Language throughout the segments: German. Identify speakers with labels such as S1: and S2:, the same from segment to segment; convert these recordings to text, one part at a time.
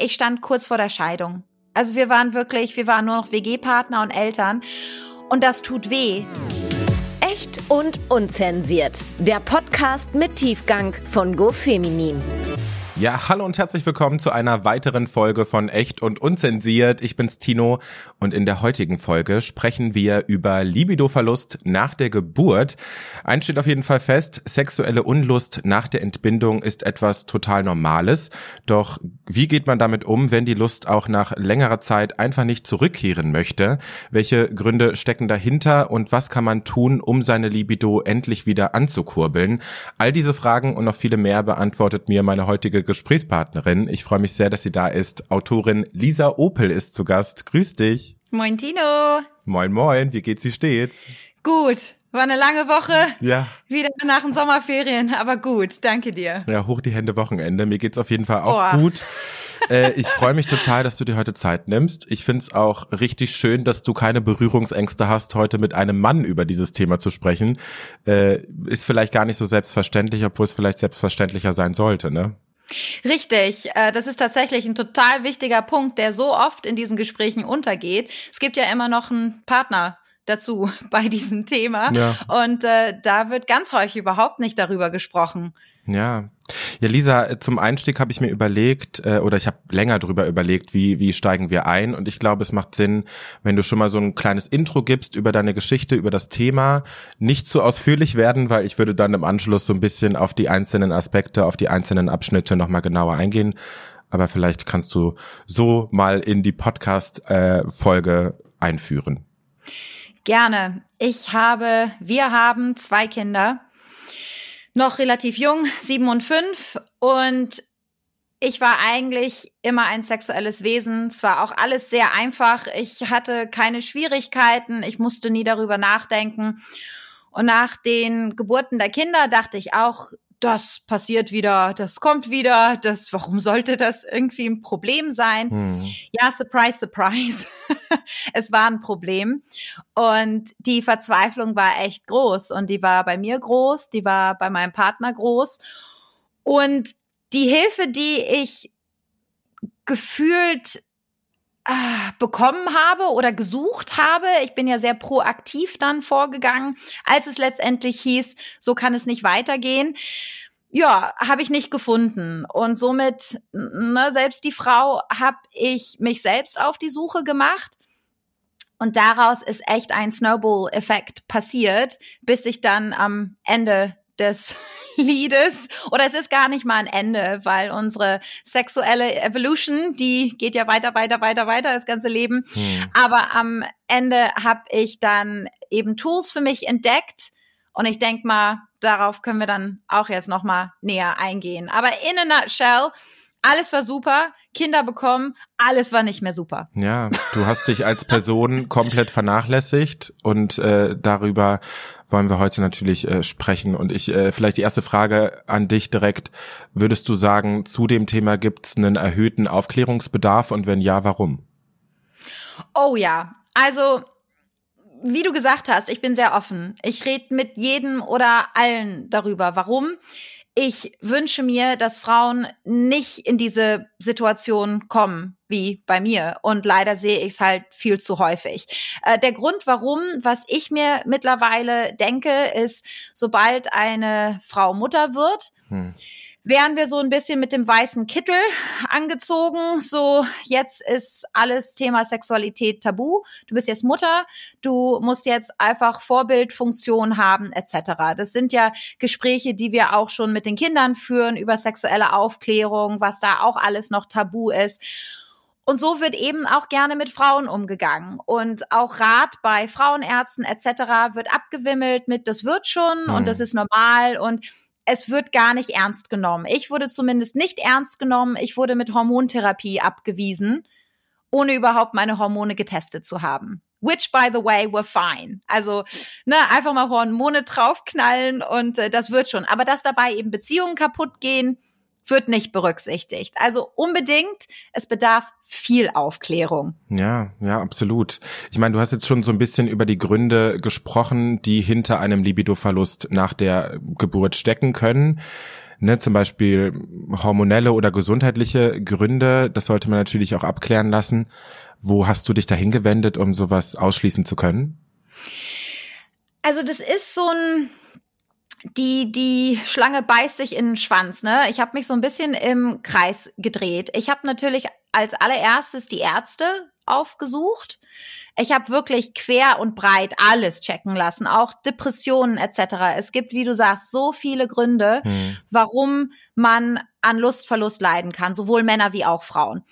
S1: ich stand kurz vor der Scheidung. Also wir waren wirklich, wir waren nur noch WG-Partner und Eltern. Und das tut weh.
S2: Echt und unzensiert. Der Podcast mit Tiefgang von GoFeminin.
S3: Ja, hallo und herzlich willkommen zu einer weiteren Folge von Echt und Unzensiert. Ich bin's Tino und in der heutigen Folge sprechen wir über Libidoverlust nach der Geburt. Eins steht auf jeden Fall fest, sexuelle Unlust nach der Entbindung ist etwas total Normales. Doch wie geht man damit um, wenn die Lust auch nach längerer Zeit einfach nicht zurückkehren möchte? Welche Gründe stecken dahinter und was kann man tun, um seine Libido endlich wieder anzukurbeln? All diese Fragen und noch viele mehr beantwortet mir meine heutige Gesprächspartnerin. Ich freue mich sehr, dass sie da ist. Autorin Lisa Opel ist zu Gast. Grüß dich.
S1: Moin Tino.
S3: Moin, moin. Wie geht's, wie steht's?
S1: Gut. War eine lange Woche.
S3: Ja.
S1: Wieder nach den Sommerferien, aber gut. Danke dir.
S3: Ja, hoch die Hände Wochenende. Mir geht's auf jeden Fall auch oh. gut. äh, ich freue mich total, dass du dir heute Zeit nimmst. Ich find's auch richtig schön, dass du keine Berührungsängste hast, heute mit einem Mann über dieses Thema zu sprechen. Äh, ist vielleicht gar nicht so selbstverständlich, obwohl es vielleicht selbstverständlicher sein sollte, ne?
S1: Richtig, äh, das ist tatsächlich ein total wichtiger Punkt, der so oft in diesen Gesprächen untergeht. Es gibt ja immer noch einen Partner dazu bei diesem Thema ja. und äh, da wird ganz häufig überhaupt nicht darüber gesprochen.
S3: Ja. Ja, Lisa, zum Einstieg habe ich mir überlegt, äh, oder ich habe länger drüber überlegt, wie, wie steigen wir ein. Und ich glaube, es macht Sinn, wenn du schon mal so ein kleines Intro gibst über deine Geschichte, über das Thema. Nicht zu ausführlich werden, weil ich würde dann im Anschluss so ein bisschen auf die einzelnen Aspekte, auf die einzelnen Abschnitte nochmal genauer eingehen. Aber vielleicht kannst du so mal in die Podcast-Folge äh, einführen.
S1: Gerne. Ich habe, wir haben zwei Kinder noch relativ jung, sieben und fünf. Und ich war eigentlich immer ein sexuelles Wesen. Es war auch alles sehr einfach. Ich hatte keine Schwierigkeiten. Ich musste nie darüber nachdenken. Und nach den Geburten der Kinder dachte ich auch, das passiert wieder, das kommt wieder, das, warum sollte das irgendwie ein Problem sein? Hm. Ja, surprise, surprise. es war ein Problem. Und die Verzweiflung war echt groß. Und die war bei mir groß, die war bei meinem Partner groß. Und die Hilfe, die ich gefühlt bekommen habe oder gesucht habe. Ich bin ja sehr proaktiv dann vorgegangen, als es letztendlich hieß, so kann es nicht weitergehen. Ja, habe ich nicht gefunden. Und somit, ne, selbst die Frau, habe ich mich selbst auf die Suche gemacht. Und daraus ist echt ein Snowball-Effekt passiert, bis ich dann am Ende des Liedes oder es ist gar nicht mal ein Ende, weil unsere sexuelle Evolution, die geht ja weiter, weiter, weiter, weiter das ganze Leben. Hm. Aber am Ende habe ich dann eben Tools für mich entdeckt und ich denk mal, darauf können wir dann auch jetzt noch mal näher eingehen. Aber in a nutshell, alles war super, Kinder bekommen, alles war nicht mehr super.
S3: Ja, du hast dich als Person komplett vernachlässigt und äh, darüber wollen wir heute natürlich äh, sprechen. Und ich äh, vielleicht die erste Frage an dich direkt: Würdest du sagen, zu dem Thema gibt es einen erhöhten Aufklärungsbedarf und wenn ja, warum?
S1: Oh ja, also wie du gesagt hast, ich bin sehr offen. Ich rede mit jedem oder allen darüber. Warum? Ich wünsche mir, dass Frauen nicht in diese Situation kommen wie bei mir. Und leider sehe ich es halt viel zu häufig. Äh, der Grund, warum, was ich mir mittlerweile denke, ist, sobald eine Frau Mutter wird, hm wären wir so ein bisschen mit dem weißen Kittel angezogen. So, jetzt ist alles Thema Sexualität tabu. Du bist jetzt Mutter, du musst jetzt einfach Vorbildfunktion haben, etc. Das sind ja Gespräche, die wir auch schon mit den Kindern führen über sexuelle Aufklärung, was da auch alles noch tabu ist. Und so wird eben auch gerne mit Frauen umgegangen. Und auch Rat bei Frauenärzten etc. wird abgewimmelt mit, das wird schon hm. und das ist normal und es wird gar nicht ernst genommen. Ich wurde zumindest nicht ernst genommen. Ich wurde mit Hormontherapie abgewiesen, ohne überhaupt meine Hormone getestet zu haben. Which, by the way, were fine. Also, ne, einfach mal Hormone draufknallen und äh, das wird schon. Aber dass dabei eben Beziehungen kaputt gehen, wird nicht berücksichtigt. Also unbedingt, es bedarf viel Aufklärung.
S3: Ja, ja, absolut. Ich meine, du hast jetzt schon so ein bisschen über die Gründe gesprochen, die hinter einem Libidoverlust nach der Geburt stecken können. ne, zum Beispiel hormonelle oder gesundheitliche Gründe, das sollte man natürlich auch abklären lassen. Wo hast du dich dahin gewendet, um sowas ausschließen zu können?
S1: Also das ist so ein die die Schlange beißt sich in den Schwanz, ne? Ich habe mich so ein bisschen im Kreis gedreht. Ich habe natürlich als allererstes die Ärzte aufgesucht. Ich habe wirklich quer und breit alles checken lassen, auch Depressionen etc. Es gibt, wie du sagst, so viele Gründe, hm. warum man an Lustverlust leiden kann, sowohl Männer wie auch Frauen.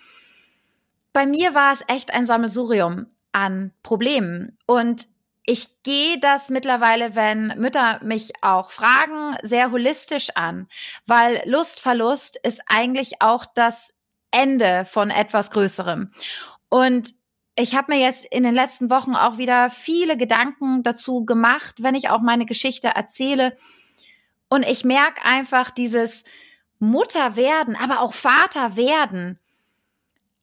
S1: Bei mir war es echt ein Sammelsurium an Problemen und ich gehe das mittlerweile, wenn Mütter mich auch fragen, sehr holistisch an, weil Lustverlust ist eigentlich auch das Ende von etwas Größerem. Und ich habe mir jetzt in den letzten Wochen auch wieder viele Gedanken dazu gemacht, wenn ich auch meine Geschichte erzähle. Und ich merke einfach dieses Mutter werden, aber auch Vater werden.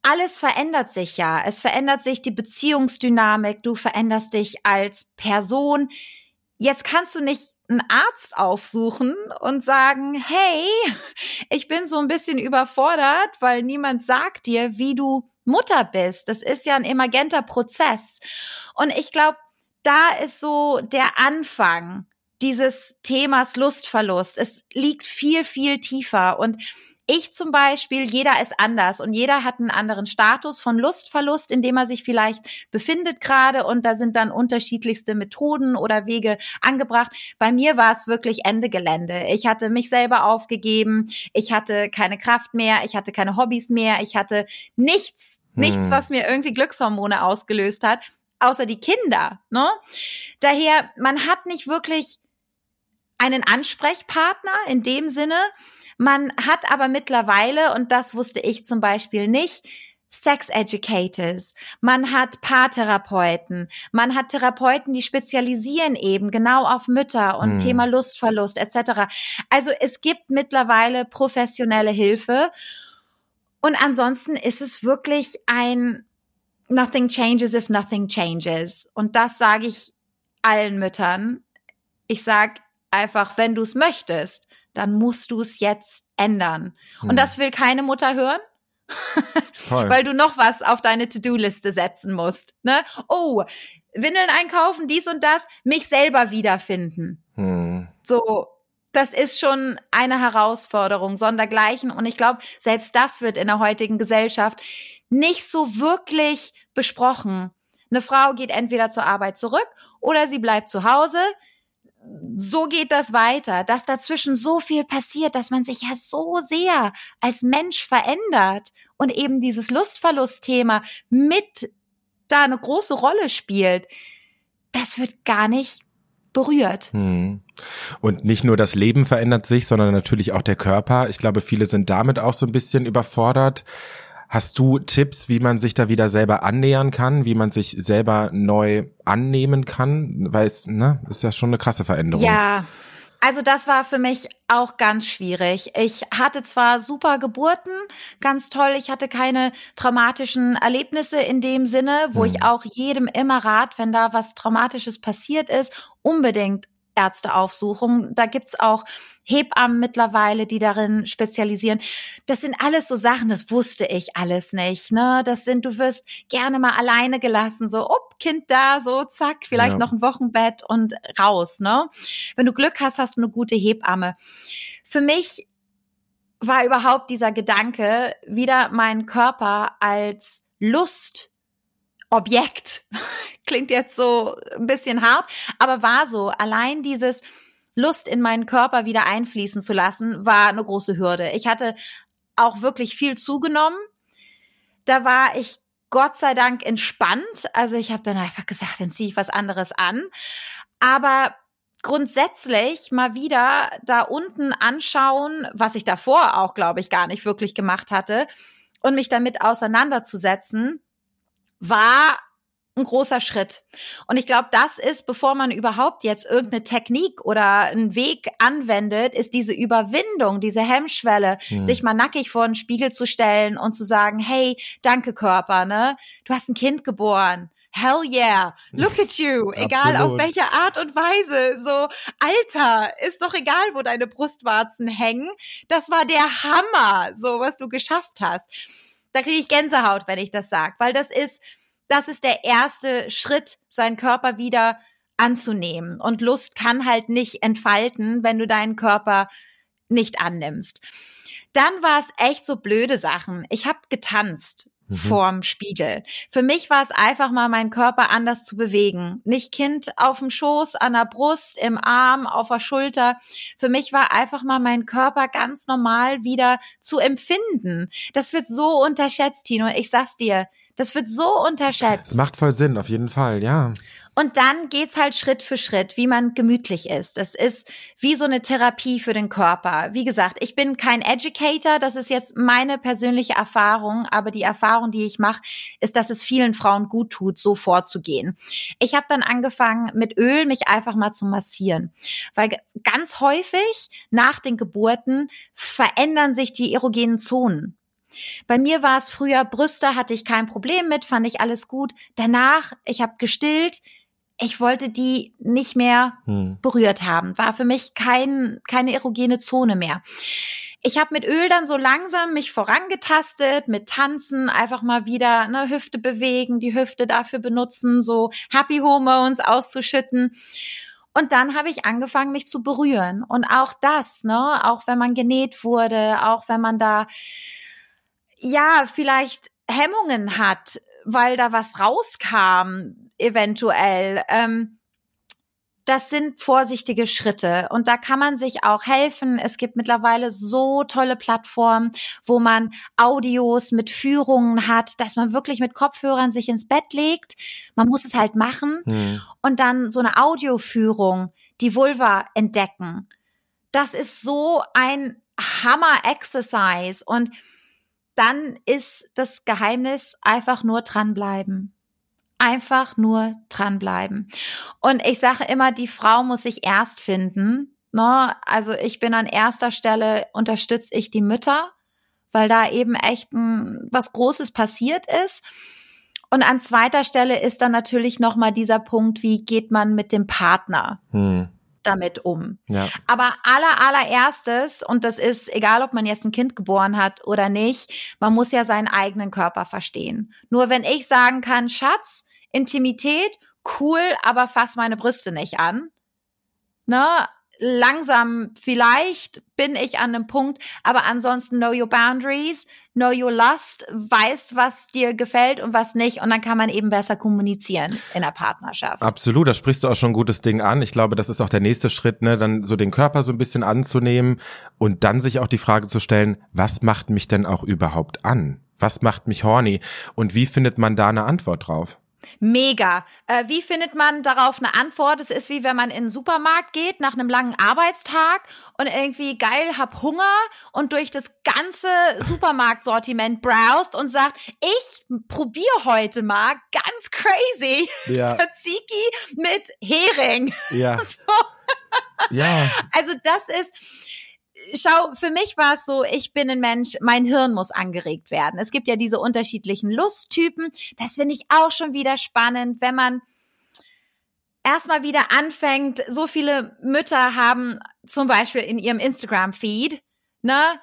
S1: Alles verändert sich ja. Es verändert sich die Beziehungsdynamik. Du veränderst dich als Person. Jetzt kannst du nicht einen Arzt aufsuchen und sagen, hey, ich bin so ein bisschen überfordert, weil niemand sagt dir, wie du Mutter bist. Das ist ja ein emergenter Prozess. Und ich glaube, da ist so der Anfang dieses Themas Lustverlust. Es liegt viel, viel tiefer. Und ich zum Beispiel, jeder ist anders und jeder hat einen anderen Status von Lustverlust, in dem er sich vielleicht befindet gerade und da sind dann unterschiedlichste Methoden oder Wege angebracht. Bei mir war es wirklich Ende Gelände. Ich hatte mich selber aufgegeben, ich hatte keine Kraft mehr, ich hatte keine Hobbys mehr, ich hatte nichts, nichts, hm. was mir irgendwie Glückshormone ausgelöst hat, außer die Kinder. Ne? Daher, man hat nicht wirklich einen Ansprechpartner in dem Sinne, man hat aber mittlerweile, und das wusste ich zum Beispiel nicht, Sex Educators, man hat Paartherapeuten, man hat Therapeuten, die spezialisieren eben genau auf Mütter und hm. Thema Lustverlust etc. Also es gibt mittlerweile professionelle Hilfe und ansonsten ist es wirklich ein Nothing changes if nothing changes und das sage ich allen Müttern. Ich sage einfach, wenn du es möchtest, dann musst du es jetzt ändern. Hm. Und das will keine Mutter hören. Weil du noch was auf deine To-Do-Liste setzen musst. Ne? Oh, Windeln einkaufen, dies und das, mich selber wiederfinden. Hm. So, das ist schon eine Herausforderung, sondergleichen. Und ich glaube, selbst das wird in der heutigen Gesellschaft nicht so wirklich besprochen. Eine Frau geht entweder zur Arbeit zurück oder sie bleibt zu Hause so geht das weiter, dass dazwischen so viel passiert, dass man sich ja so sehr als Mensch verändert und eben dieses Lustverlustthema mit da eine große Rolle spielt. Das wird gar nicht berührt. Hm.
S3: Und nicht nur das Leben verändert sich, sondern natürlich auch der Körper. Ich glaube, viele sind damit auch so ein bisschen überfordert. Hast du Tipps, wie man sich da wieder selber annähern kann, wie man sich selber neu annehmen kann? Weil es, ne, ist ja schon eine krasse Veränderung.
S1: Ja. Also das war für mich auch ganz schwierig. Ich hatte zwar super Geburten, ganz toll, ich hatte keine traumatischen Erlebnisse in dem Sinne, wo hm. ich auch jedem immer rat, wenn da was Traumatisches passiert ist, unbedingt Ärzteaufsuchung. Da gibt's auch Hebammen mittlerweile, die darin spezialisieren. Das sind alles so Sachen, das wusste ich alles nicht. Ne? Das sind, du wirst gerne mal alleine gelassen, so, ob Kind da, so, zack, vielleicht ja. noch ein Wochenbett und raus. Ne? Wenn du Glück hast, hast du eine gute Hebamme. Für mich war überhaupt dieser Gedanke, wieder meinen Körper als Lust Objekt. Klingt jetzt so ein bisschen hart, aber war so. Allein dieses Lust in meinen Körper wieder einfließen zu lassen, war eine große Hürde. Ich hatte auch wirklich viel zugenommen. Da war ich Gott sei Dank entspannt. Also ich habe dann einfach gesagt, dann ziehe ich was anderes an. Aber grundsätzlich mal wieder da unten anschauen, was ich davor auch, glaube ich, gar nicht wirklich gemacht hatte und mich damit auseinanderzusetzen, war ein großer Schritt. Und ich glaube, das ist, bevor man überhaupt jetzt irgendeine Technik oder einen Weg anwendet, ist diese Überwindung, diese Hemmschwelle, mhm. sich mal nackig vor den Spiegel zu stellen und zu sagen, hey, danke Körper, ne? Du hast ein Kind geboren. hell yeah, look at you, egal auf welche Art und Weise, so, Alter, ist doch egal, wo deine Brustwarzen hängen, das war der Hammer, so, was du geschafft hast. Da kriege ich Gänsehaut, wenn ich das sage, weil das ist, das ist der erste Schritt, seinen Körper wieder anzunehmen. Und Lust kann halt nicht entfalten, wenn du deinen Körper nicht annimmst. Dann war es echt so blöde Sachen. Ich habe getanzt mhm. vorm Spiegel. Für mich war es einfach mal, meinen Körper anders zu bewegen. Nicht Kind auf dem Schoß, an der Brust, im Arm, auf der Schulter. Für mich war einfach mal mein Körper ganz normal wieder zu empfinden. Das wird so unterschätzt, Tino. Ich sag's dir, das wird so unterschätzt.
S3: Das macht voll Sinn, auf jeden Fall, ja.
S1: Und dann geht's halt Schritt für Schritt, wie man gemütlich ist. Es ist wie so eine Therapie für den Körper. Wie gesagt, ich bin kein Educator, das ist jetzt meine persönliche Erfahrung, aber die Erfahrung, die ich mache, ist, dass es vielen Frauen gut tut, so vorzugehen. Ich habe dann angefangen, mit Öl mich einfach mal zu massieren, weil ganz häufig nach den Geburten verändern sich die erogenen Zonen. Bei mir war es früher Brüste, hatte ich kein Problem mit, fand ich alles gut. Danach, ich habe gestillt, ich wollte die nicht mehr hm. berührt haben. War für mich kein, keine erogene Zone mehr. Ich habe mit Öl dann so langsam mich vorangetastet, mit Tanzen, einfach mal wieder eine Hüfte bewegen, die Hüfte dafür benutzen, so Happy Hormones auszuschütten. Und dann habe ich angefangen, mich zu berühren. Und auch das, ne, auch wenn man genäht wurde, auch wenn man da, ja, vielleicht Hemmungen hat, weil da was rauskam, eventuell. Ähm, das sind vorsichtige Schritte und da kann man sich auch helfen. Es gibt mittlerweile so tolle Plattformen, wo man Audios mit Führungen hat, dass man wirklich mit Kopfhörern sich ins Bett legt. Man muss es halt machen hm. und dann so eine Audioführung, die Vulva entdecken. Das ist so ein Hammer-Exercise und dann ist das Geheimnis einfach nur dranbleiben einfach nur dranbleiben. Und ich sage immer, die Frau muss sich erst finden. Ne? Also ich bin an erster Stelle, unterstütze ich die Mütter, weil da eben echt ein, was Großes passiert ist. Und an zweiter Stelle ist dann natürlich nochmal dieser Punkt, wie geht man mit dem Partner? Hm damit um. Ja. Aber aller, allererstes, und das ist egal, ob man jetzt ein Kind geboren hat oder nicht, man muss ja seinen eigenen Körper verstehen. Nur wenn ich sagen kann, Schatz, Intimität, cool, aber fass meine Brüste nicht an. Ne? Langsam vielleicht bin ich an einem Punkt, aber ansonsten know your boundaries, know your lust, weiß, was dir gefällt und was nicht und dann kann man eben besser kommunizieren in der Partnerschaft.
S3: Absolut, da sprichst du auch schon ein gutes Ding an. Ich glaube, das ist auch der nächste Schritt, ne, dann so den Körper so ein bisschen anzunehmen und dann sich auch die Frage zu stellen, was macht mich denn auch überhaupt an? Was macht mich horny? Und wie findet man da eine Antwort drauf?
S1: Mega. Äh, wie findet man darauf eine Antwort? Es ist wie wenn man in den Supermarkt geht nach einem langen Arbeitstag und irgendwie geil hab Hunger und durch das ganze Supermarktsortiment browst und sagt, ich probiere heute mal ganz crazy ja. Tzatziki mit Hering.
S3: Ja. So.
S1: Ja. Also das ist schau, für mich war es so, ich bin ein Mensch, mein Hirn muss angeregt werden. Es gibt ja diese unterschiedlichen Lusttypen. Das finde ich auch schon wieder spannend, wenn man erstmal wieder anfängt. So viele Mütter haben zum Beispiel in ihrem Instagram-Feed, ne,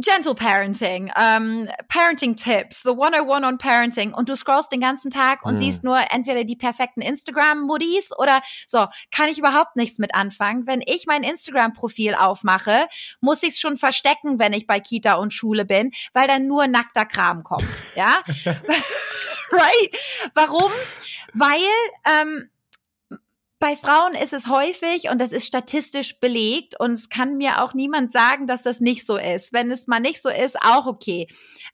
S1: Gentle Parenting, ähm, Parenting Tips, The 101 on Parenting und du scrollst den ganzen Tag und mhm. siehst nur entweder die perfekten Instagram-Muddies oder so, kann ich überhaupt nichts mit anfangen. Wenn ich mein Instagram-Profil aufmache, muss ich es schon verstecken, wenn ich bei Kita und Schule bin, weil dann nur nackter Kram kommt, ja? right? Warum? Weil ähm, bei Frauen ist es häufig und das ist statistisch belegt und es kann mir auch niemand sagen, dass das nicht so ist. Wenn es mal nicht so ist, auch okay.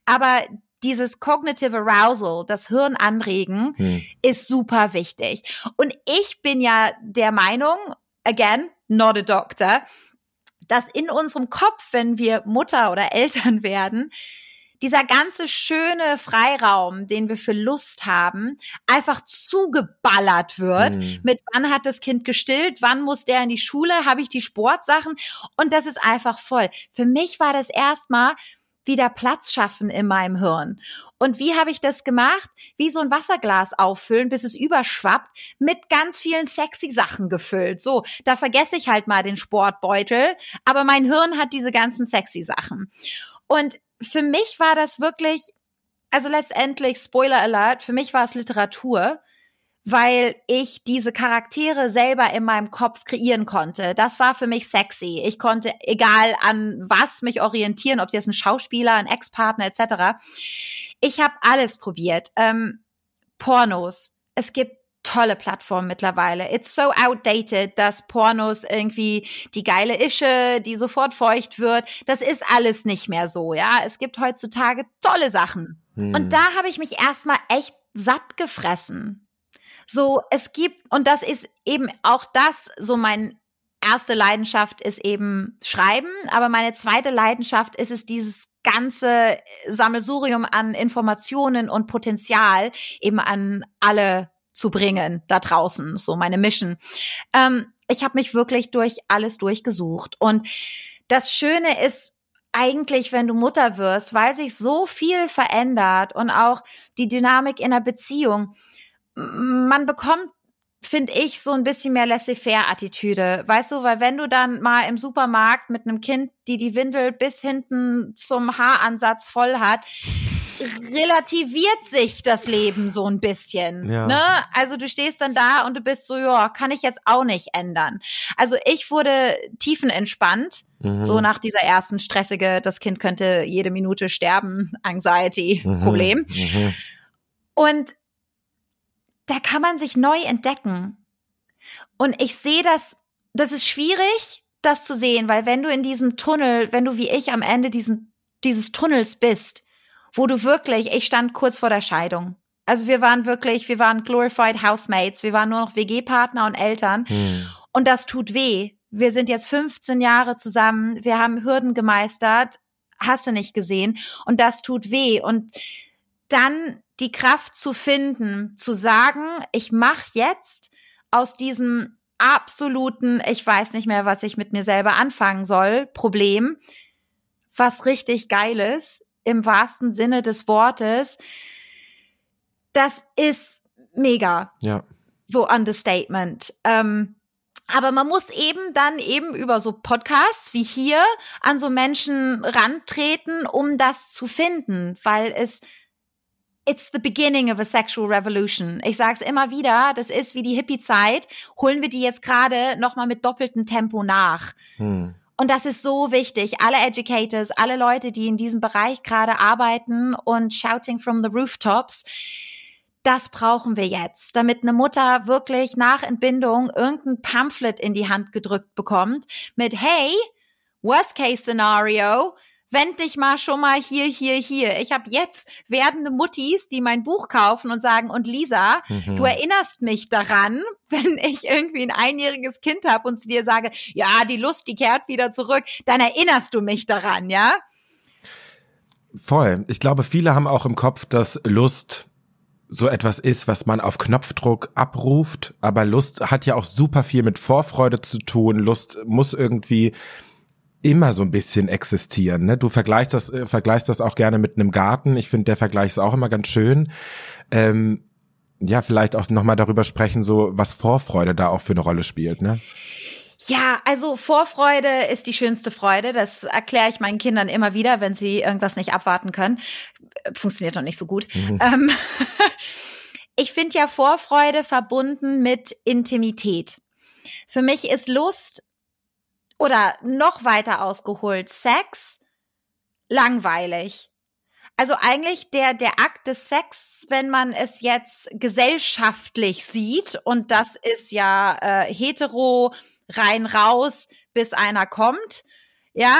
S1: Aber dieses cognitive arousal, das Hirn anregen, hm. ist super wichtig. Und ich bin ja der Meinung, again, not a doctor, dass in unserem Kopf, wenn wir Mutter oder Eltern werden, dieser ganze schöne Freiraum, den wir für Lust haben, einfach zugeballert wird mhm. mit wann hat das Kind gestillt, wann muss der in die Schule, habe ich die Sportsachen und das ist einfach voll. Für mich war das erstmal wieder Platz schaffen in meinem Hirn. Und wie habe ich das gemacht? Wie so ein Wasserglas auffüllen, bis es überschwappt, mit ganz vielen sexy Sachen gefüllt. So, da vergesse ich halt mal den Sportbeutel, aber mein Hirn hat diese ganzen sexy Sachen. Und für mich war das wirklich, also letztendlich, Spoiler Alert, für mich war es Literatur weil ich diese Charaktere selber in meinem Kopf kreieren konnte. Das war für mich sexy. Ich konnte, egal an was, mich orientieren, ob es jetzt ein Schauspieler, ein Ex-Partner etc. Ich habe alles probiert. Ähm, Pornos. Es gibt tolle Plattformen mittlerweile. It's so outdated, dass Pornos irgendwie die geile Ische, die sofort feucht wird, das ist alles nicht mehr so, ja. Es gibt heutzutage tolle Sachen. Hm. Und da habe ich mich erstmal echt satt gefressen. So, es gibt, und das ist eben auch das, so mein erste Leidenschaft ist eben Schreiben, aber meine zweite Leidenschaft ist es, dieses ganze Sammelsurium an Informationen und Potenzial eben an alle zu bringen da draußen, so meine Mission. Ähm, ich habe mich wirklich durch alles durchgesucht. Und das Schöne ist, eigentlich, wenn du Mutter wirst, weil sich so viel verändert und auch die Dynamik in der Beziehung man bekommt finde ich, so ein bisschen mehr laissez-faire-Attitüde. Weißt du, weil wenn du dann mal im Supermarkt mit einem Kind, die die Windel bis hinten zum Haaransatz voll hat, relativiert sich das Leben so ein bisschen. Ja. Ne? Also du stehst dann da und du bist so, ja, kann ich jetzt auch nicht ändern. Also ich wurde tiefenentspannt, mhm. so nach dieser ersten stressige, das Kind könnte jede Minute sterben, Anxiety-Problem. Mhm. Mhm. Und da kann man sich neu entdecken. Und ich sehe das, das ist schwierig, das zu sehen, weil wenn du in diesem Tunnel, wenn du wie ich am Ende diesen, dieses Tunnels bist, wo du wirklich, ich stand kurz vor der Scheidung. Also wir waren wirklich, wir waren glorified Housemates, wir waren nur noch WG-Partner und Eltern. Hm. Und das tut weh. Wir sind jetzt 15 Jahre zusammen, wir haben Hürden gemeistert, hast du nicht gesehen. Und das tut weh. Und dann die Kraft zu finden, zu sagen, ich mache jetzt aus diesem absoluten, ich weiß nicht mehr, was ich mit mir selber anfangen soll, Problem, was richtig geiles im wahrsten Sinne des Wortes. Das ist mega.
S3: Ja.
S1: So Understatement. Ähm, aber man muss eben dann eben über so Podcasts wie hier an so Menschen rantreten, um das zu finden, weil es It's the beginning of a sexual revolution. Ich sage es immer wieder, das ist wie die Hippie-Zeit. Holen wir die jetzt gerade nochmal mit doppeltem Tempo nach. Hm. Und das ist so wichtig. Alle Educators, alle Leute, die in diesem Bereich gerade arbeiten und shouting from the rooftops, das brauchen wir jetzt, damit eine Mutter wirklich nach Entbindung irgendein Pamphlet in die Hand gedrückt bekommt mit, hey, worst case scenario, wend dich mal schon mal hier, hier, hier. Ich habe jetzt werdende Muttis, die mein Buch kaufen und sagen, und Lisa, mhm. du erinnerst mich daran, wenn ich irgendwie ein einjähriges Kind habe und zu dir sage, ja, die Lust, die kehrt wieder zurück, dann erinnerst du mich daran, ja?
S3: Voll. Ich glaube, viele haben auch im Kopf, dass Lust so etwas ist, was man auf Knopfdruck abruft. Aber Lust hat ja auch super viel mit Vorfreude zu tun. Lust muss irgendwie immer so ein bisschen existieren. Ne? Du vergleichst das, äh, vergleichst das auch gerne mit einem Garten. Ich finde, der Vergleich ist auch immer ganz schön. Ähm, ja, vielleicht auch nochmal darüber sprechen, so was Vorfreude da auch für eine Rolle spielt, ne?
S1: Ja, also Vorfreude ist die schönste Freude. Das erkläre ich meinen Kindern immer wieder, wenn sie irgendwas nicht abwarten können. Funktioniert noch nicht so gut. Mhm. Ähm, ich finde ja Vorfreude verbunden mit Intimität. Für mich ist Lust oder noch weiter ausgeholt, Sex langweilig. Also eigentlich der, der Akt des Sex, wenn man es jetzt gesellschaftlich sieht, und das ist ja äh, hetero, rein raus, bis einer kommt, ja,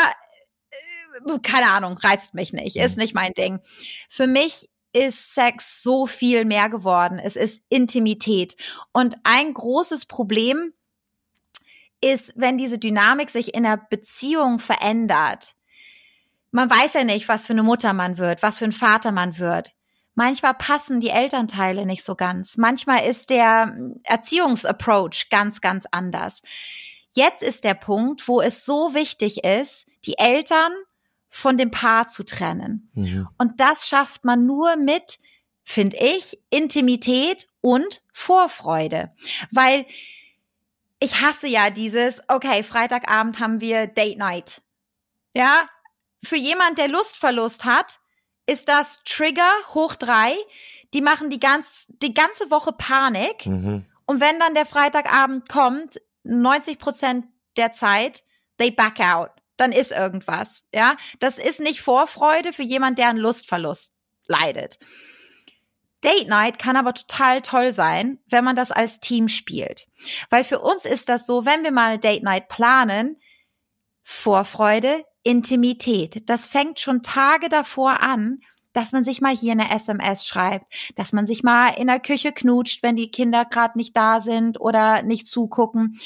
S1: äh, keine Ahnung, reizt mich nicht, ist mhm. nicht mein Ding. Für mich ist Sex so viel mehr geworden. Es ist Intimität. Und ein großes Problem ist, wenn diese Dynamik sich in der Beziehung verändert. Man weiß ja nicht, was für eine Mutter man wird, was für ein Vater man wird. Manchmal passen die Elternteile nicht so ganz. Manchmal ist der Erziehungsapproach ganz, ganz anders. Jetzt ist der Punkt, wo es so wichtig ist, die Eltern von dem Paar zu trennen.
S3: Mhm.
S1: Und das schafft man nur mit, finde ich, Intimität und Vorfreude. Weil ich hasse ja dieses, okay, Freitagabend haben wir Date Night. Ja, für jemand, der Lustverlust hat, ist das Trigger hoch drei. Die machen die, ganz, die ganze Woche Panik.
S3: Mhm.
S1: Und wenn dann der Freitagabend kommt, 90 Prozent der Zeit, they back out. Dann ist irgendwas. Ja, das ist nicht Vorfreude für jemand, der einen Lustverlust leidet. Date Night kann aber total toll sein, wenn man das als Team spielt. Weil für uns ist das so, wenn wir mal Date Night planen, Vorfreude, Intimität. Das fängt schon Tage davor an, dass man sich mal hier eine SMS schreibt, dass man sich mal in der Küche knutscht, wenn die Kinder gerade nicht da sind oder nicht zugucken.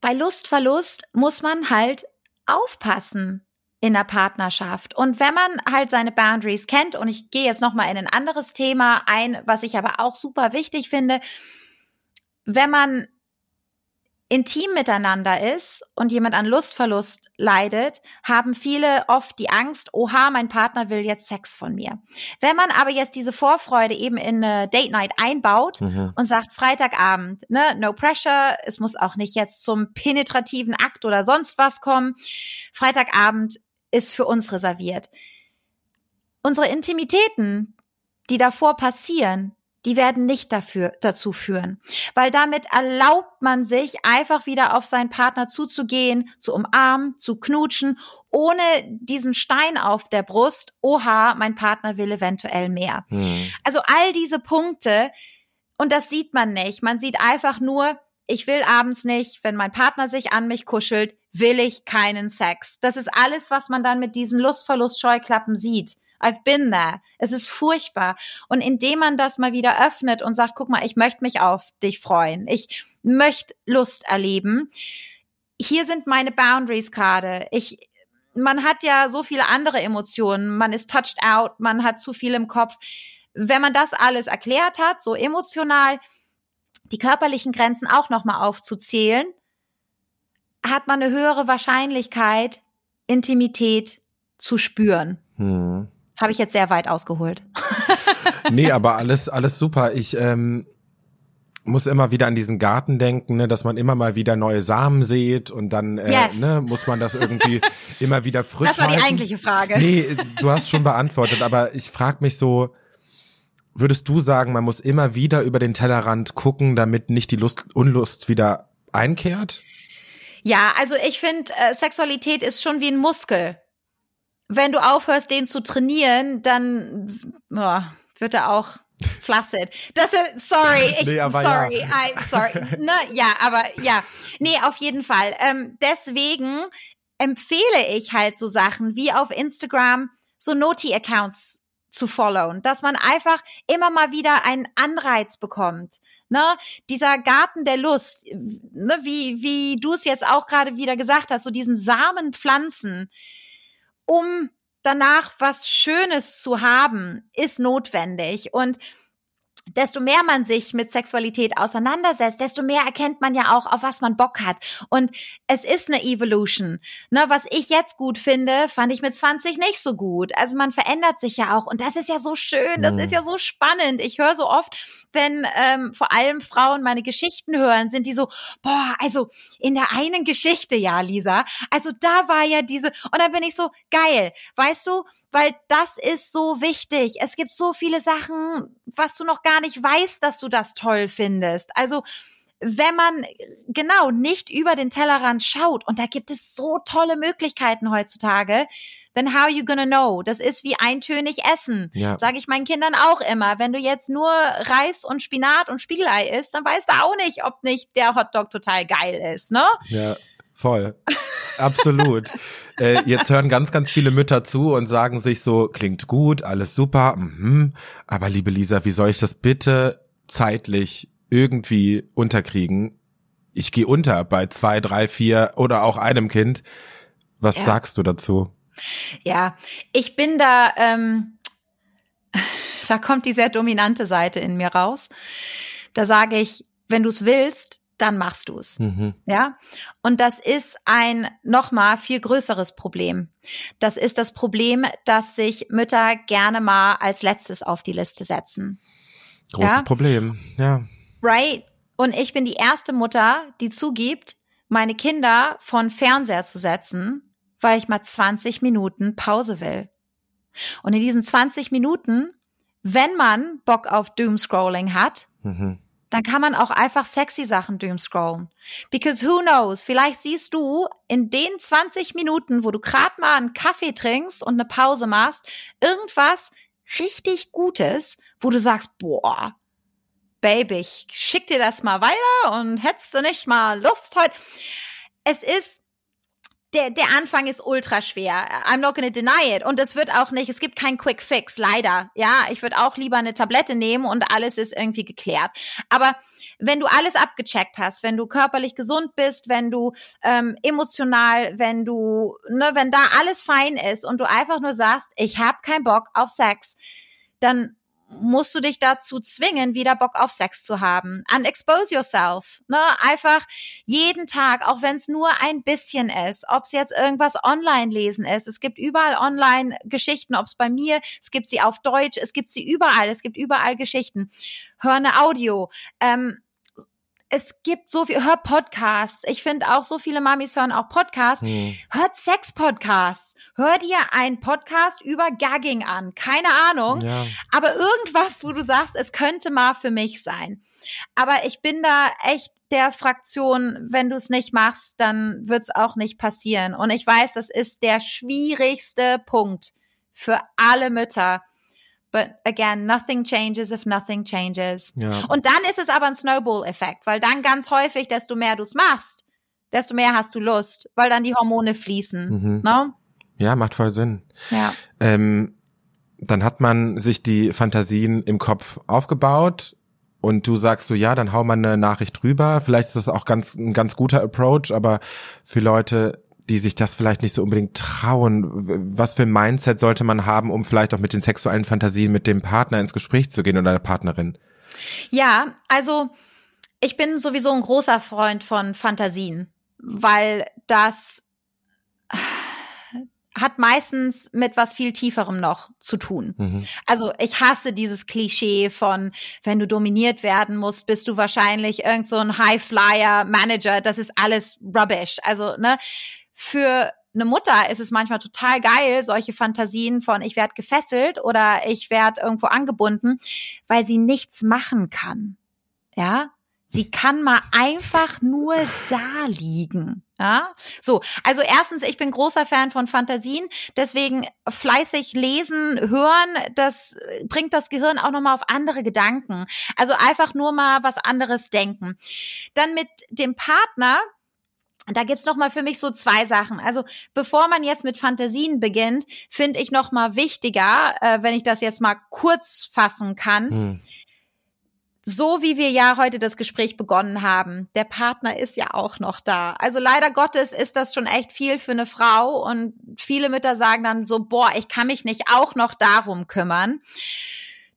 S1: Bei Lustverlust muss man halt aufpassen in der Partnerschaft. Und wenn man halt seine Boundaries kennt, und ich gehe jetzt noch mal in ein anderes Thema ein, was ich aber auch super wichtig finde, wenn man intim miteinander ist und jemand an Lustverlust leidet, haben viele oft die Angst, oha, mein Partner will jetzt Sex von mir. Wenn man aber jetzt diese Vorfreude eben in eine Date Night einbaut
S3: Mhm.
S1: und sagt Freitagabend, ne, no pressure, es muss auch nicht jetzt zum penetrativen Akt oder sonst was kommen. Freitagabend ist für uns reserviert. Unsere Intimitäten, die davor passieren, die werden nicht dafür, dazu führen. Weil damit erlaubt man sich einfach wieder auf seinen Partner zuzugehen, zu umarmen, zu knutschen, ohne diesen Stein auf der Brust, oha, mein Partner will eventuell mehr.
S3: Mhm.
S1: Also all diese Punkte, und das sieht man nicht. Man sieht einfach nur, ich will abends nicht, wenn mein Partner sich an mich kuschelt, will ich keinen Sex. Das ist alles, was man dann mit diesen Lustverlust-Scheuklappen sieht. I've been there. Es ist furchtbar. Und indem man das mal wieder öffnet und sagt, guck mal, ich möchte mich auf dich freuen. Ich möchte Lust erleben. Hier sind meine Boundaries gerade. Ich, man hat ja so viele andere Emotionen. Man ist touched out. Man hat zu viel im Kopf. Wenn man das alles erklärt hat, so emotional, die körperlichen Grenzen auch nochmal aufzuzählen, hat man eine höhere Wahrscheinlichkeit, Intimität zu spüren.
S3: Mhm.
S1: Habe ich jetzt sehr weit ausgeholt.
S3: Nee, aber alles, alles super. Ich ähm, muss immer wieder an diesen Garten denken, ne, dass man immer mal wieder neue Samen sät und dann äh,
S1: Yes.
S3: ne, muss man das irgendwie immer wieder frisch
S1: Das war die
S3: halten.
S1: eigentliche Frage.
S3: Nee, du hast schon beantwortet, aber ich frage mich so, würdest du sagen, man muss immer wieder über den Tellerrand gucken, damit nicht die Lust, Unlust wieder einkehrt?
S1: Ja, also ich finde, äh, Sexualität ist schon wie ein Muskel. Wenn du aufhörst, den zu trainieren, dann oh, wird er auch flaccid. Das ist, sorry, ich,
S3: Nee,
S1: sorry,
S3: ja.
S1: I, sorry. Ne, ja, aber ja. Nee, auf jeden Fall. Ähm, deswegen empfehle ich halt so Sachen wie auf Instagram so Noti-Accounts zu followen, dass man einfach immer mal wieder einen Anreiz bekommt. Ne, dieser Garten der Lust, ne, wie, wie du es jetzt auch gerade wieder gesagt hast, so diesen Samen pflanzen, um danach was Schönes zu haben, ist notwendig. Und desto mehr man sich mit Sexualität auseinandersetzt, desto mehr erkennt man ja auch, auf was man Bock hat. Und es ist eine Evolution. Ne, was ich jetzt gut finde, fand ich mit 20 nicht so gut. Also man verändert sich ja auch. Und das ist ja so schön, das
S3: Mhm.
S1: ist ja so spannend. Ich höre so oft, wenn ähm, vor allem Frauen meine Geschichten hören, sind die so, boah, also in der einen Geschichte, ja, Lisa, also da war ja diese, und da bin ich so, geil, weißt du, weil das ist so wichtig. Es gibt so viele Sachen, was du noch gar nicht weißt, dass du das toll findest. Also wenn man genau nicht über den Tellerrand schaut, und da gibt es so tolle Möglichkeiten heutzutage, then how you gonna know? Das ist wie eintönig essen.
S3: Ja.
S1: Sage ich meinen Kindern auch immer. Wenn du jetzt nur Reis und Spinat und Spiegelei isst, dann weißt du auch nicht, ob nicht der Hotdog total geil ist, ne?
S3: Ja, voll. Absolut. äh, jetzt hören ganz, ganz viele Mütter zu und sagen sich so, klingt gut, alles super, mhm. aber liebe Lisa, wie soll ich das bitte zeitlich irgendwie unterkriegen? Ich gehe unter bei zwei, drei, vier oder auch einem Kind. Was
S1: Ja.
S3: sagst du dazu?
S1: Ja, ich bin da, ähm, da kommt die sehr dominante Seite in mir raus. Da sage ich, wenn du es willst, dann machst du's. Mhm. Ja? Und das ist ein nochmal viel größeres Problem. Das ist das Problem, dass sich Mütter gerne mal als letztes auf die Liste setzen.
S3: Großes ja? Problem, ja.
S1: Right? Und ich bin die erste Mutter, die zugibt, meine Kinder von Fernseher zu setzen, weil ich mal 20 Minuten Pause will. Und in diesen 20 Minuten, wenn man Bock auf Doomscrolling hat, mhm dann kann man auch einfach sexy Sachen doomscrollen. Because who knows, vielleicht siehst du in den 20 Minuten, wo du gerade mal einen Kaffee trinkst und eine Pause machst, irgendwas richtig Gutes, wo du sagst, boah, Baby, ich schick dir das mal weiter und hättest du nicht mal Lust heute. Es ist der, der Anfang ist ultra schwer. I'm not gonna deny it. Und es wird auch nicht, es gibt keinen Quick Fix, leider. Ja, ich würde auch lieber eine Tablette nehmen und alles ist irgendwie geklärt. Aber wenn du alles abgecheckt hast, wenn du körperlich gesund bist, wenn du ähm, emotional, wenn du, ne, wenn da alles fein ist und du einfach nur sagst, ich habe keinen Bock auf Sex, dann musst du dich dazu zwingen, wieder Bock auf Sex zu haben. And expose yourself. Ne? Einfach jeden Tag, auch wenn es nur ein bisschen ist, ob es jetzt irgendwas online lesen ist. Es gibt überall online Geschichten, ob es bei mir, es gibt sie auf Deutsch, es gibt sie überall, es gibt überall Geschichten. Hör eine Audio. Ähm, es gibt so viel, hör Podcasts. Ich finde auch so viele Mamis hören auch Podcasts. Hm. Hört Sex-Podcasts. Hör dir einen Podcast über Gagging an. Keine Ahnung. Ja. Aber irgendwas, wo du sagst, es könnte mal für mich sein. Aber ich bin da echt der Fraktion, wenn du es nicht machst, dann wird es auch nicht passieren. Und ich weiß, das ist der schwierigste Punkt für alle Mütter But again, nothing changes if nothing changes. Ja. Und dann ist es aber ein Snowball-Effekt, weil dann ganz häufig, desto mehr du es machst, desto mehr hast du Lust, weil dann die Hormone fließen. Mhm. No? Ne?
S3: Ja, macht voll Sinn.
S1: Ja.
S3: Ähm, dann hat man sich die Fantasien im Kopf aufgebaut und du sagst so, ja, dann hau mal eine Nachricht rüber. Vielleicht ist das auch ganz, ein ganz guter Approach, aber für Leute, die sich das vielleicht nicht so unbedingt trauen. Was für ein Mindset sollte man haben, um vielleicht auch mit den sexuellen Fantasien mit dem Partner ins Gespräch zu gehen oder der Partnerin?
S1: Ja, also ich bin sowieso ein großer Freund von Fantasien, weil das hat meistens mit was viel tieferem noch zu tun. Mhm. Also ich hasse dieses Klischee von, wenn du dominiert werden musst, bist du wahrscheinlich irgend so ein High-Flyer-Manager. Das ist alles rubbish. Also, ne, für eine Mutter ist es manchmal total geil, solche Fantasien von ich werde gefesselt oder ich werde irgendwo angebunden, weil sie nichts machen kann. Ja? Sie kann mal einfach nur da liegen. Ja, so. Also erstens, ich bin großer Fan von Fantasien, deswegen fleißig lesen, hören, das bringt das Gehirn auch nochmal auf andere Gedanken. Also einfach nur mal was anderes denken. Dann mit dem Partner, da gibt's noch mal für mich so zwei Sachen. Also bevor man jetzt mit Fantasien beginnt, finde ich noch mal wichtiger, äh, wenn ich das jetzt mal kurz fassen kann. Hm. So wie wir ja heute das Gespräch begonnen haben, der Partner ist ja auch noch da. Also leider Gottes ist das schon echt viel für eine Frau und viele Mütter sagen dann so, boah, ich kann mich nicht auch noch darum kümmern.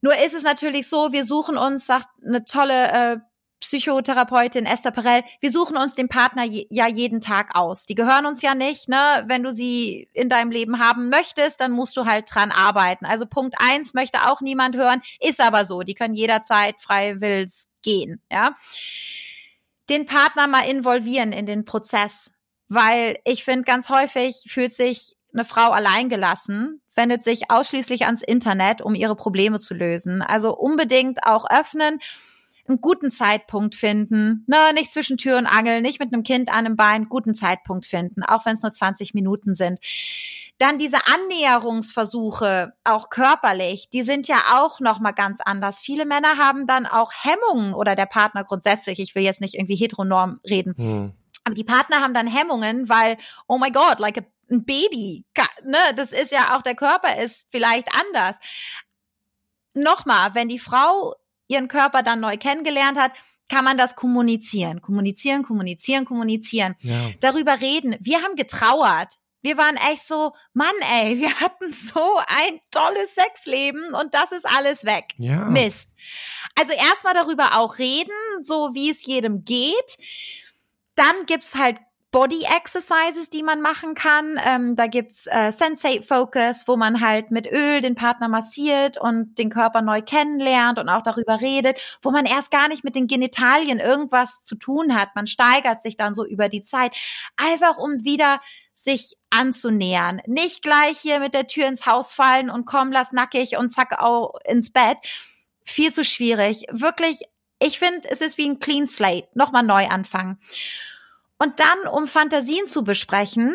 S1: Nur ist es natürlich so, wir suchen uns, sagt eine tolle äh, Psychotherapeutin Esther Perel, wir suchen uns den Partner je, ja jeden Tag aus. Die gehören uns ja nicht, ne? Wenn du sie in deinem Leben haben möchtest, dann musst du halt dran arbeiten. Also Punkt eins möchte auch niemand hören, ist aber so. Die können jederzeit frei wills gehen, ja? Den Partner mal involvieren in den Prozess, weil ich finde, ganz häufig fühlt sich eine Frau alleingelassen, wendet sich ausschließlich ans Internet, um ihre Probleme zu lösen. Also unbedingt auch öffnen einen guten Zeitpunkt finden, ne, nicht zwischen Tür und Angel, nicht mit einem Kind an einem Bein, guten Zeitpunkt finden, auch wenn es nur 20 Minuten sind. Dann diese Annäherungsversuche, auch körperlich, die sind ja auch noch mal ganz anders. Viele Männer haben dann auch Hemmungen oder der Partner grundsätzlich. Ich will jetzt nicht irgendwie heteronorm reden. Hm. Aber die Partner haben dann Hemmungen, weil, oh my God, like a, ein Baby, ne, das ist ja auch, der Körper ist vielleicht anders. Nochmal, wenn die Frau ihren Körper dann neu kennengelernt hat, kann man das kommunizieren. Kommunizieren, kommunizieren, kommunizieren. Ja. Darüber reden. Wir haben getrauert. Wir waren echt so, Mann, ey, wir hatten so ein tolles Sexleben und das ist alles weg.
S3: Ja.
S1: Mist. Also erstmal darüber auch reden, so wie es jedem geht. Dann gibt's halt Body Exercises, die man machen kann. Ähm, da gibt's äh, Sensate Focus, wo man halt mit Öl den Partner massiert und den Körper neu kennenlernt und auch darüber redet, wo man erst gar nicht mit den Genitalien irgendwas zu tun hat. Man steigert sich dann so über die Zeit, einfach um wieder sich anzunähern. Nicht gleich hier mit der Tür ins Haus fallen und komm, lass nackig und zack auch ins Bett. Viel zu schwierig. Wirklich, ich finde, es ist wie ein Clean Slate. Nochmal neu anfangen. Und dann, um Fantasien zu besprechen,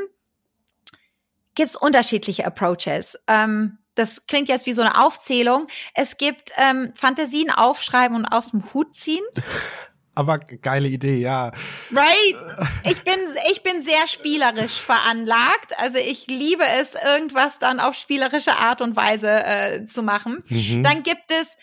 S1: gibt's unterschiedliche Approaches. Ähm, das klingt jetzt wie so eine Aufzählung. Es gibt ähm, Fantasien aufschreiben und aus dem Hut ziehen.
S3: Aber geile Idee, ja.
S1: Right? Ich bin, ich bin sehr spielerisch veranlagt. Also ich liebe es, irgendwas dann auf spielerische Art und Weise äh, zu machen.
S3: Mhm.
S1: Dann gibt es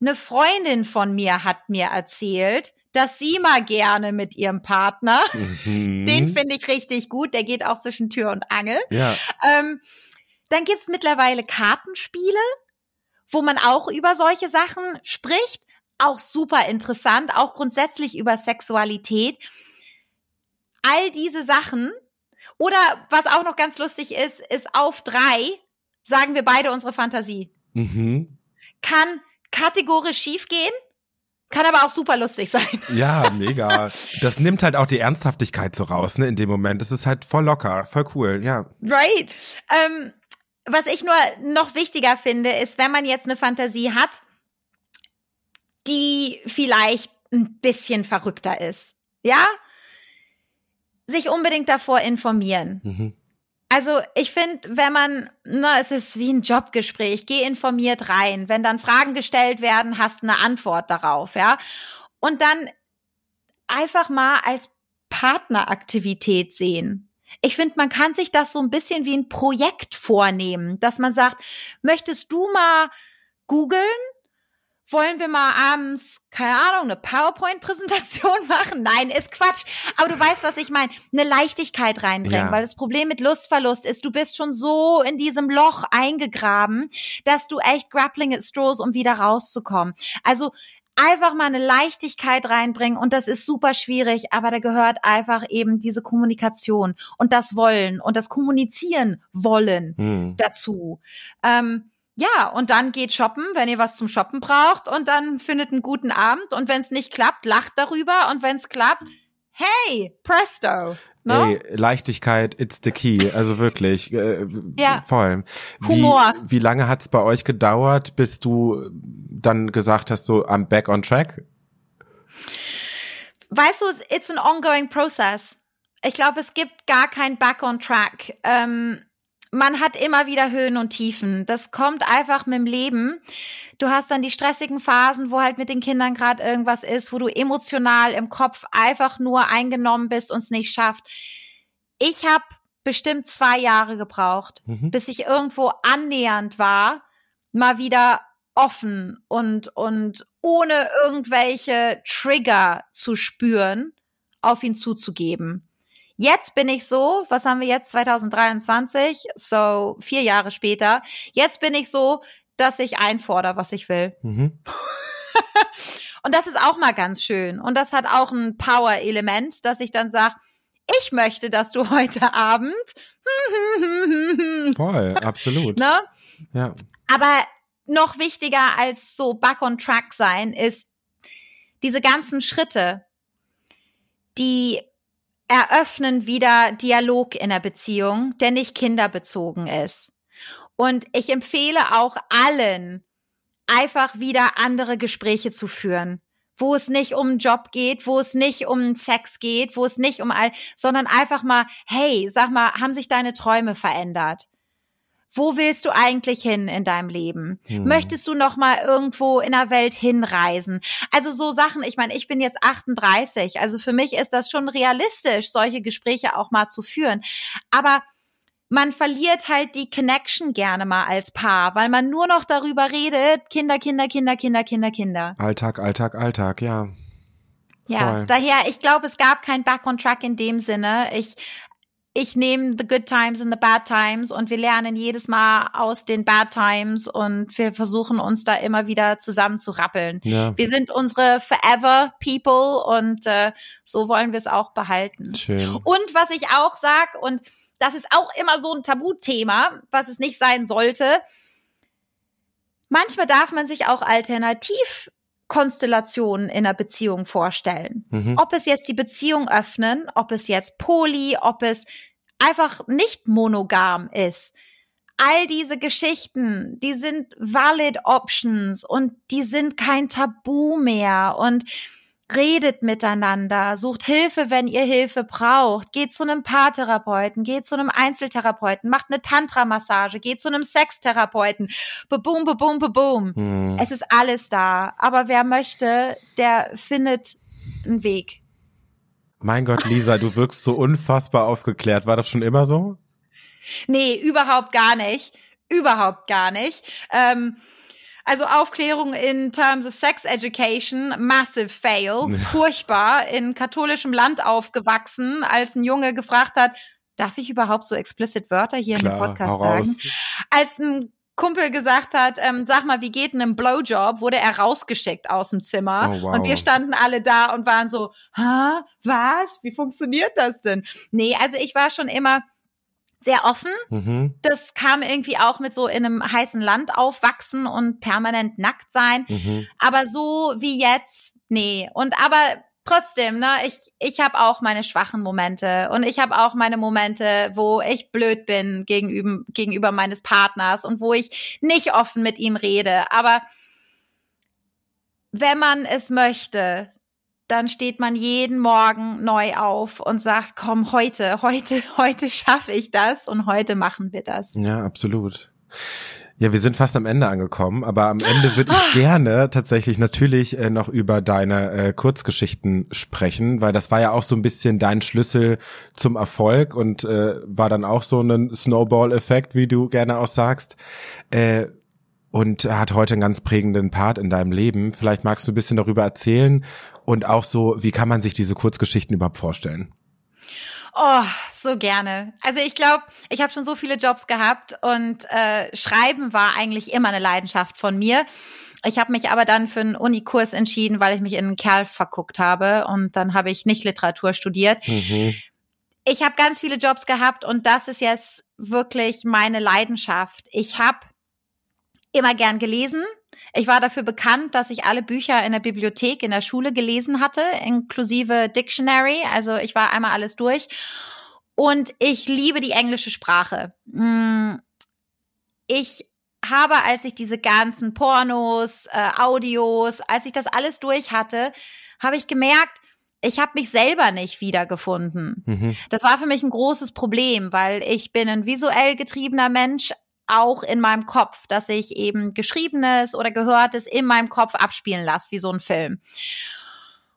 S1: eine Freundin von mir hat mir erzählt, dass sie mal gerne mit ihrem Partner,
S3: Mhm.
S1: den finde ich richtig gut, der geht auch zwischen Tür und Angel.
S3: Ja.
S1: Ähm, dann gibt's mittlerweile Kartenspiele, wo man auch über solche Sachen spricht. Auch super interessant, auch grundsätzlich über Sexualität. All diese Sachen. Oder was auch noch ganz lustig ist, ist auf drei sagen wir beide unsere Fantasie.
S3: Mhm.
S1: Kann kategorisch schief gehen, kann aber auch super lustig sein.
S3: Ja, mega. Das nimmt halt auch die Ernsthaftigkeit so raus, ne, in dem Moment. Das ist halt voll locker, voll cool, ja.
S1: Right. Ähm, was ich nur noch wichtiger finde, ist, wenn man jetzt eine Fantasie hat, die vielleicht ein bisschen verrückter ist. Ja? Sich unbedingt davor informieren.
S3: Mhm.
S1: Also ich finde, wenn man, na, es ist wie ein Jobgespräch, geh informiert rein. Wenn dann Fragen gestellt werden, hast eine Antwort darauf, ja. Und dann einfach mal als Partneraktivität sehen. Ich finde, man kann sich das so ein bisschen wie ein Projekt vornehmen, dass man sagt, möchtest du mal googeln? Wollen wir mal abends, keine Ahnung, eine PowerPoint-Präsentation machen? Nein, ist Quatsch. Aber du weißt, was ich meine. Eine Leichtigkeit reinbringen.
S3: Ja.
S1: Weil das Problem mit Lustverlust ist, du bist schon so in diesem Loch eingegraben, dass du echt grappling at straws, um wieder rauszukommen. Also einfach mal eine Leichtigkeit reinbringen und das ist super schwierig, aber da gehört einfach eben diese Kommunikation und das Wollen und das Kommunizieren wollen
S3: Mhm.
S1: dazu. Ähm, ja, und dann geht shoppen, wenn ihr was zum Shoppen braucht und dann findet einen guten Abend und wenn es nicht klappt, lacht darüber und wenn es klappt, hey, presto. Ne?
S3: Ey, Leichtigkeit, it's the key. Also wirklich, äh,
S1: Ja.
S3: voll. Wie,
S1: Humor.
S3: Wie lange hat's bei euch gedauert, bis du dann gesagt hast, so, I'm back on track?
S1: Weißt du, it's an ongoing process. Ich glaube, es gibt gar kein Back on Track. Ähm, man hat immer wieder Höhen und Tiefen. Das kommt einfach mit dem Leben. Du hast dann die stressigen Phasen, wo halt mit den Kindern gerade irgendwas ist, wo du emotional im Kopf einfach nur eingenommen bist und es nicht schafft. Ich habe bestimmt zwei Jahre gebraucht,
S3: Mhm.
S1: bis ich irgendwo annähernd war, mal wieder offen und, und ohne irgendwelche Trigger zu spüren, auf ihn zuzugeben. Jetzt bin ich so, was haben wir jetzt 2023, so vier Jahre später, jetzt bin ich so, dass ich einfordere, was ich will.
S3: Mhm.
S1: Und das ist auch mal ganz schön. Und das hat auch ein Power-Element, dass ich dann sage, ich möchte, dass du heute Abend,
S3: Voll, absolut.
S1: ne?
S3: Ja.
S1: Aber noch wichtiger als so back on track sein ist diese ganzen Schritte, die eröffnen wieder Dialog in der Beziehung, der nicht kinderbezogen ist. Und ich empfehle auch allen, einfach wieder andere Gespräche zu führen, wo es nicht um Job geht, wo es nicht um Sex geht, wo es nicht um all, sondern einfach mal, hey, sag mal, haben sich deine Träume verändert? Wo willst du eigentlich hin in deinem Leben?
S3: Hm.
S1: Möchtest du noch mal irgendwo in der Welt hinreisen? Also so Sachen, ich meine, ich bin jetzt 38, also für mich ist das schon realistisch, solche Gespräche auch mal zu führen. Aber man verliert halt die Connection gerne mal als Paar, weil man nur noch darüber redet, Kinder, Kinder, Kinder, Kinder, Kinder, Kinder.
S3: Alltag, Alltag, Alltag, ja.
S1: Ja,
S3: Voll.
S1: daher, ich glaube, es gab kein Back on Track in dem Sinne. Ich ich nehme the good times and the bad times und wir lernen jedes Mal aus den bad times und wir versuchen uns da immer wieder zusammen zu rappeln. Ja. Wir sind unsere forever people und äh, so wollen wir es auch behalten.
S3: Schön.
S1: Und was ich auch sag und das ist auch immer so ein Tabuthema, was es nicht sein sollte. Manchmal darf man sich auch alternativ Konstellationen in einer Beziehung vorstellen. Mhm. Ob es jetzt die Beziehung öffnen, ob es jetzt poly, ob es einfach nicht monogam ist. All diese Geschichten, die sind valid options und die sind kein Tabu mehr und redet miteinander, sucht Hilfe, wenn ihr Hilfe braucht, geht zu einem Paartherapeuten, geht zu einem Einzeltherapeuten, macht eine Tantra-Massage, geht zu einem Sextherapeuten, boom, boom, boom. Hm. Es ist alles da. Aber wer möchte, der findet einen Weg.
S3: Mein Gott, Lisa, du wirkst so unfassbar aufgeklärt. War das schon immer so?
S1: Nee, überhaupt gar nicht. Überhaupt gar nicht. Ähm, also Aufklärung in terms of sex education, massive fail, furchtbar, in katholischem Land aufgewachsen, als ein Junge gefragt hat, darf ich überhaupt so explicit Wörter hier Klar, im Podcast sagen? Als ein Kumpel gesagt hat, ähm, sag mal, wie geht denn ein Blowjob, wurde er rausgeschickt aus dem Zimmer. Oh, wow. Und wir standen alle da und waren so, ha, was? Wie funktioniert das denn? Nee, also ich war schon immer sehr offen. Mhm. Das kam irgendwie auch mit so in einem heißen Land aufwachsen und permanent nackt sein. Mhm. Aber so wie jetzt, nee. Und aber trotzdem, ne, ich, ich habe auch meine schwachen Momente und ich habe auch meine Momente, wo ich blöd bin gegenüber, gegenüber meines Partners und wo ich nicht offen mit ihm rede. Aber wenn man es möchte, dann steht man jeden Morgen neu auf und sagt, komm, heute, heute, heute schaffe ich das und heute machen wir das.
S3: Ja, absolut. Ja, wir sind fast am Ende angekommen, aber am Ende würde ich gerne tatsächlich natürlich äh, noch über deine äh, Kurzgeschichten sprechen, weil das war ja auch so ein bisschen dein Schlüssel zum Erfolg und äh, war dann auch so ein Snowball-Effekt, wie du gerne auch sagst. Äh, und hat heute einen ganz prägenden Part in deinem Leben. Vielleicht magst du ein bisschen darüber erzählen und auch so, wie kann man sich diese Kurzgeschichten überhaupt vorstellen?
S1: Oh, so gerne. Also ich glaube, ich habe schon so viele Jobs gehabt und äh, Schreiben war eigentlich immer eine Leidenschaft von mir. Ich habe mich aber dann für einen Unikurs entschieden, weil ich mich in einen Kerl verguckt habe und dann habe ich nicht Literatur studiert. Mhm. Ich habe ganz viele Jobs gehabt und das ist jetzt wirklich meine Leidenschaft. Ich habe immer gern gelesen. Ich war dafür bekannt, dass ich alle Bücher in der Bibliothek in der Schule gelesen hatte, inklusive Dictionary. Also ich war einmal alles durch. Und ich liebe die englische Sprache. Mm, ich habe, als ich diese ganzen Pornos, äh, Audios, als ich das alles durch hatte, habe ich gemerkt, ich habe mich selber nicht wiedergefunden. Mhm. Das war für mich ein großes Problem, weil ich bin ein visuell getriebener Mensch, auch in meinem Kopf, dass ich eben Geschriebenes oder Gehörtes in meinem Kopf abspielen lasse, wie so ein Film.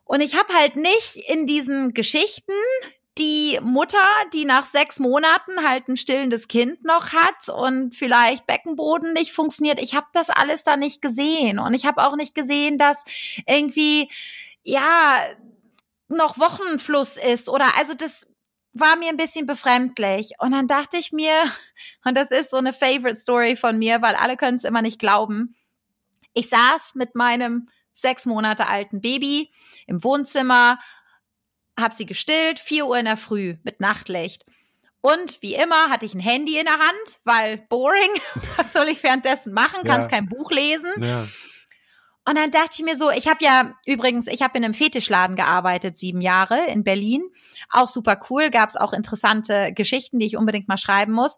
S1: Und ich habe halt nicht in diesen Geschichten die Mutter, die nach sechs Monaten halt ein stillendes Kind noch hat und vielleicht Beckenboden nicht funktioniert. Ich habe das alles da nicht gesehen. Und ich habe auch nicht gesehen, dass irgendwie, ja, noch Wochenfluss ist oder also das war mir ein bisschen befremdlich. Und dann dachte ich mir, und das ist so eine Favorite Story von mir, weil alle können es immer nicht glauben. Ich saß mit meinem sechs Monate alten Baby im Wohnzimmer, hab sie gestillt, vier Uhr in der Früh mit Nachtlicht. Und wie immer hatte ich ein Handy in der Hand, weil boring. Was soll ich währenddessen machen? Kannst ja. kein Buch lesen. Ja. Und dann dachte ich mir so, ich habe ja übrigens, ich habe in einem Fetischladen gearbeitet, sieben Jahre in Berlin. Auch super cool, gab es auch interessante Geschichten, die ich unbedingt mal schreiben muss.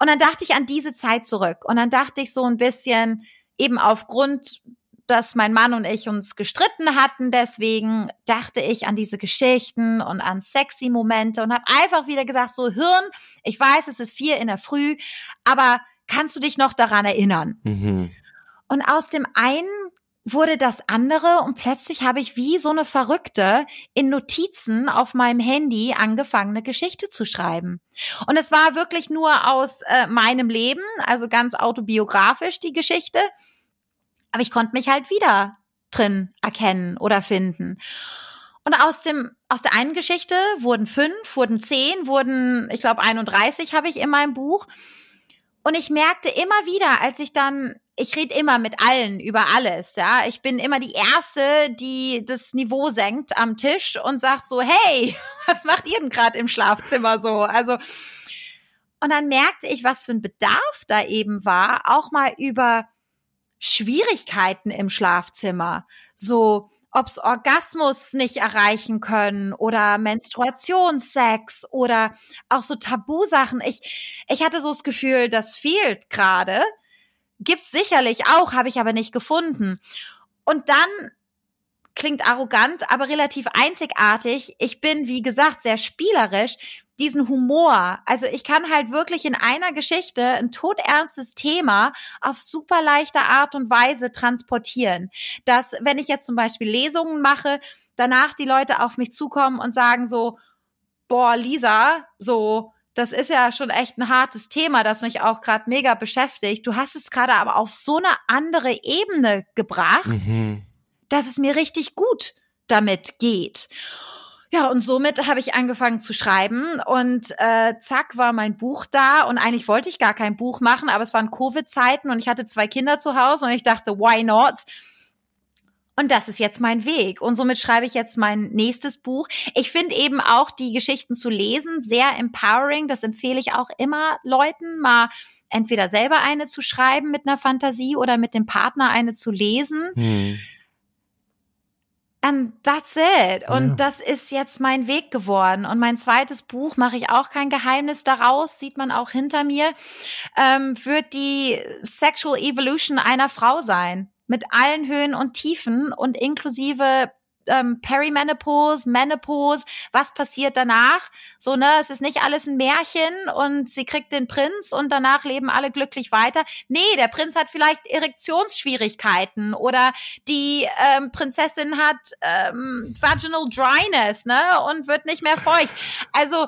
S1: Und dann dachte ich an diese Zeit zurück. Und dann dachte ich so ein bisschen, eben aufgrund, dass mein Mann und ich uns gestritten hatten, deswegen dachte ich an diese Geschichten und an sexy Momente und habe einfach wieder gesagt, so Hirn, ich weiß, es ist vier in der Früh, aber kannst du dich noch daran erinnern? Mhm. Und aus dem einen wurde das andere und plötzlich habe ich wie so eine Verrückte in Notizen auf meinem Handy angefangen, eine Geschichte zu schreiben. Und es war wirklich nur aus äh, meinem Leben, also ganz autobiografisch die Geschichte. Aber ich konnte mich halt wieder drin erkennen oder finden. Und aus dem, aus der einen Geschichte wurden fünf, wurden zehn, wurden, ich glaube, 31 habe ich in meinem Buch. Und ich merkte immer wieder, als ich dann, ich rede immer mit allen über alles, ja. Ich bin immer die Erste, die das Niveau senkt am Tisch und sagt so, hey, was macht ihr denn gerade im Schlafzimmer so? Also, und dann merkte ich, was für ein Bedarf da eben war, auch mal über Schwierigkeiten im Schlafzimmer. So, ob's Orgasmus nicht erreichen können oder Menstruationssex oder auch so Tabusachen. Ich, ich hatte so das Gefühl, das fehlt gerade. Gibt's sicherlich auch, habe ich aber nicht gefunden. Und dann klingt arrogant, aber relativ einzigartig. Ich bin, wie gesagt, sehr spielerisch diesen Humor. Also ich kann halt wirklich in einer Geschichte ein todernstes Thema auf super leichte Art und Weise transportieren. Dass, wenn ich jetzt zum Beispiel Lesungen mache, danach die Leute auf mich zukommen und sagen so, boah, Lisa, so, das ist ja schon echt ein hartes Thema, das mich auch gerade mega beschäftigt. Du hast es gerade aber auf so eine andere Ebene gebracht, mhm. dass es mir richtig gut damit geht. Ja, und somit habe ich angefangen zu schreiben und äh, zack war mein Buch da und eigentlich wollte ich gar kein Buch machen, aber es waren Covid-Zeiten und ich hatte zwei Kinder zu Hause und ich dachte, why not? Und das ist jetzt mein Weg. Und somit schreibe ich jetzt mein nächstes Buch. Ich finde eben auch die Geschichten zu lesen sehr empowering. Das empfehle ich auch immer Leuten, mal entweder selber eine zu schreiben mit einer Fantasie oder mit dem Partner eine zu lesen. Hm And that's it. Und ja. das ist jetzt mein Weg geworden. Und mein zweites Buch mache ich auch kein Geheimnis daraus, sieht man auch hinter mir, ähm, wird die Sexual Evolution einer Frau sein. Mit allen Höhen und Tiefen und inklusive ähm, Perimenopause, Menopause, was passiert danach? So, ne, es ist nicht alles ein Märchen und sie kriegt den Prinz und danach leben alle glücklich weiter. Nee, der Prinz hat vielleicht Erektionsschwierigkeiten oder die ähm, Prinzessin hat ähm, Vaginal Dryness, ne, und wird nicht mehr feucht. Also,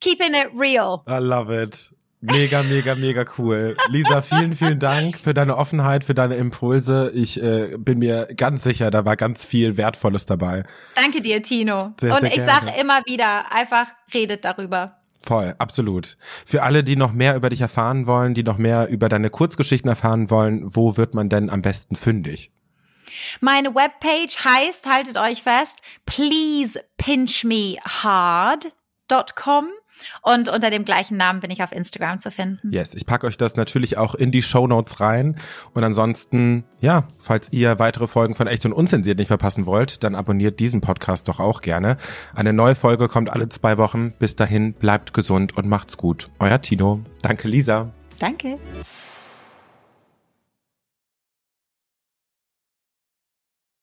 S1: keeping it real.
S3: I love it. Mega, mega, mega cool. Lisa, vielen, vielen Dank für deine Offenheit, für deine Impulse. Ich äh, bin mir ganz sicher, da war ganz viel Wertvolles dabei.
S1: Danke dir, Tino. Sehr, Und sehr ich sage immer wieder, einfach redet darüber.
S3: Voll, absolut. Für alle, die noch mehr über dich erfahren wollen, die noch mehr über deine Kurzgeschichten erfahren wollen, wo wird man denn am besten fündig?
S1: Meine Webpage heißt, haltet euch fest, pleasepinchmehard.com. Und unter dem gleichen Namen bin ich auf Instagram zu finden.
S3: Yes, ich packe euch das natürlich auch in die Show Notes rein. Und ansonsten, ja, falls ihr weitere Folgen von Echt und Unzensiert nicht verpassen wollt, dann abonniert diesen Podcast doch auch gerne. Eine neue Folge kommt alle zwei Wochen. Bis dahin, bleibt gesund und macht's gut. Euer Tino. Danke, Lisa.
S1: Danke.